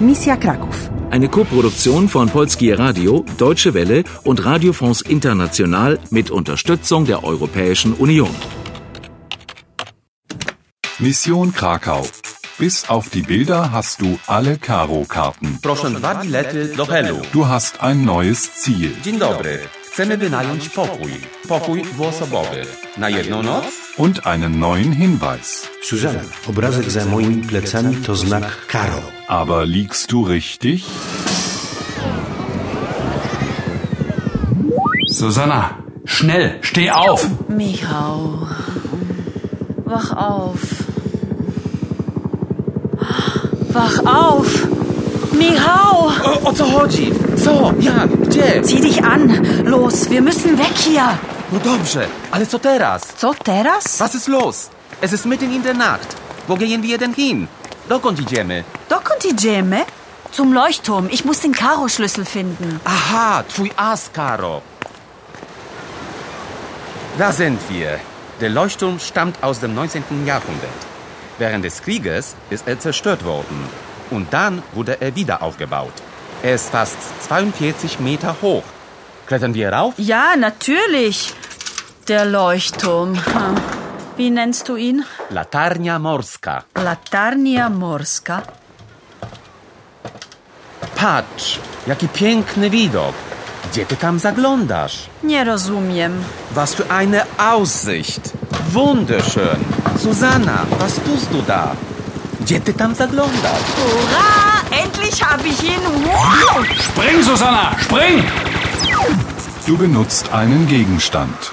Misja Kraków. Eine Koproduktion von Polskie Radio, Deutsche Welle und Radio France International mit Unterstützung der Europäischen Union. Mission Krakau. Bis auf die Bilder hast du alle Karo-Karten. Proszę dwa bilety do Helu. Du hast ein neues Ziel. Dzień dobry. Chcemy wynająć pokój. Pokój dwuosobowy. Na jedną noc? Und einen neuen Hinweis. Suzanna, obrazek za moimi plecami to znak Karo. Aber liegst du richtig? Susanna, schnell, steh auf! Michał, wach auf. Wach auf! Michał! O, o co chodzi? Co? Jak? Gdzie? Zieh dich an! Los, wir müssen weg hier! No dobrze, ale co teraz? Co teraz? Was ist los? Es ist mitten in der Nacht. Wo gehen wir denn hin? Dokąd idziemy? Dokąd idziemy? Zum Leuchtturm. Ich muss den Karo-Schlüssel finden. Aha, twój As, Karo. Da sind wir. Der Leuchtturm stammt aus dem 19. Jahrhundert. Während des Krieges ist er zerstört worden. Und dann wurde er wieder aufgebaut. Er ist fast 42 Meter hoch. Klettern wir rauf? Ja, natürlich. Der Leuchtturm. Wie nennst du ihn? Latarnia Morska. Latarnia Morska. Patrz, jaki piękny widok. Gdzie ty tam zaglądasz? Nie rozumiem. Was für eine Aussicht. Wunderschön. Susanna, was tust du da? Ty tam zaglądasz? Hurra! Endlich habe ich ihn. Wow! Spring, Susanna, spring! Du benutzt einen Gegenstand.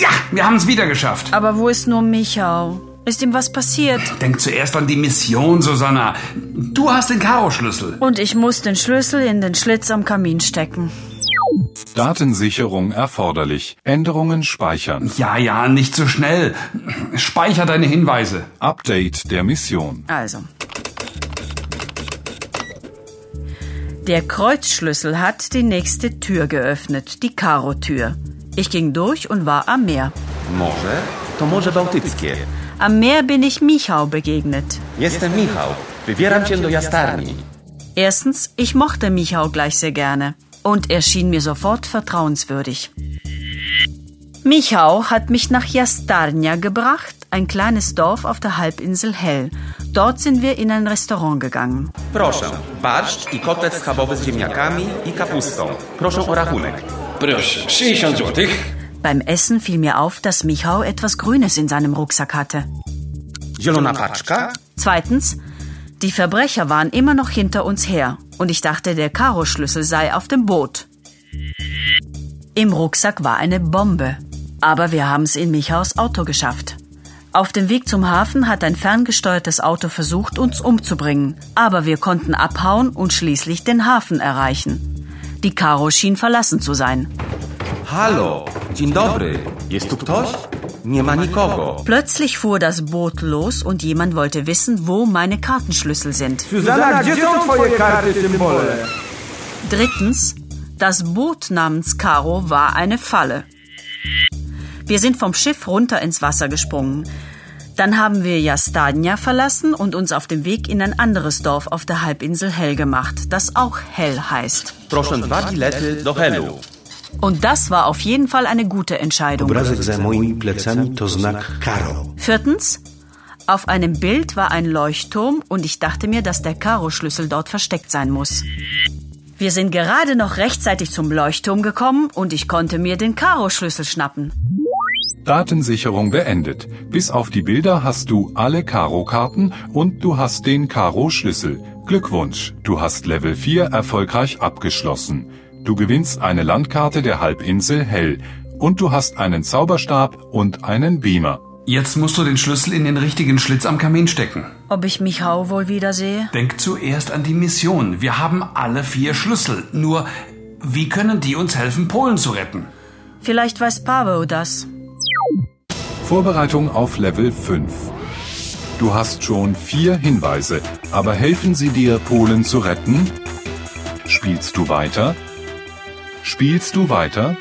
Ja, wir haben es wieder geschafft. Aber wo ist nur Michał? Ist ihm was passiert? Denk zuerst an die Mission, Susanna. Du hast den Karo-Schlüssel. Und ich muss den Schlüssel in den Schlitz am Kamin stecken. Datensicherung erforderlich. Änderungen speichern. Ja, ja, nicht so schnell. Speicher deine Hinweise. Update der Mission. Also. Der Kreuzschlüssel hat die nächste Tür geöffnet, die Karo-Tür. Ich ging durch und war am Meer. Morze? To Morze Bałtyckie. Am Meer bin ich Michał begegnet. Jestem Michał. Wybieram cię do jastarni. Erstens, ich mochte Michał gleich sehr gerne. Und er schien mir sofort vertrauenswürdig. Michał hat mich nach Jastarnia gebracht, ein kleines Dorf auf der Halbinsel Hell. Dort sind wir in ein Restaurant gegangen. Proszę, barszcz i kotlet schabowy z ziemniakami i kapustą. Proszę o rachunek. Proszę, 60 złotych. Beim Essen fiel mir auf, dass Michał etwas Grünes in seinem Rucksack hatte. Zielona paczka? Zweitens, die Verbrecher waren immer noch hinter uns her und ich dachte, der Karo-Schlüssel sei auf dem Boot. Im Rucksack war eine Bombe, aber wir haben es in Michaus Auto geschafft. Auf dem Weg zum Hafen hat ein ferngesteuertes Auto versucht, uns umzubringen, aber wir konnten abhauen und schließlich den Hafen erreichen. Die Karo schien verlassen zu sein. Halo, dzień dobry. Jest tu ktoś? Nie ma nikogo. Plötzlich fuhr das Boot los und jemand wollte wissen, wo meine Kartenschlüssel sind. Susanna, gdzie są twoje karty, symbole? Drittens, das Boot namens Caro war eine Falle. Wir sind vom Schiff runter ins Wasser gesprungen. Dann haben wir Jastania verlassen und uns auf dem Weg in ein anderes Dorf auf der Halbinsel Hell gemacht, das auch Hell heißt. Proszę dwa bilety do Helu. Und das war auf jeden Fall eine gute Entscheidung. Viertens, auf einem Bild war ein Leuchtturm und ich dachte mir, dass der Karo-Schlüssel dort versteckt sein muss. Wir sind gerade noch rechtzeitig zum Leuchtturm gekommen und ich konnte mir den Karo-Schlüssel schnappen. Datensicherung beendet. Bis auf die Bilder hast du alle Karo-Karten und du hast den Karo-Schlüssel. Glückwunsch, du hast Level 4 erfolgreich abgeschlossen. Du gewinnst eine Landkarte der Halbinsel Hell und du hast einen Zauberstab und einen Beamer. Jetzt musst du den Schlüssel in den richtigen Schlitz am Kamin stecken. Ob ich Michał wohl wiedersehe? Denk zuerst an die Mission. Wir haben alle vier Schlüssel. Nur, wie können die uns helfen, Polen zu retten? Vielleicht weiß Paweł das. Vorbereitung auf Level 5. Du hast schon vier Hinweise, aber helfen sie dir, Polen zu retten? Spielst du weiter? Spielst du weiter?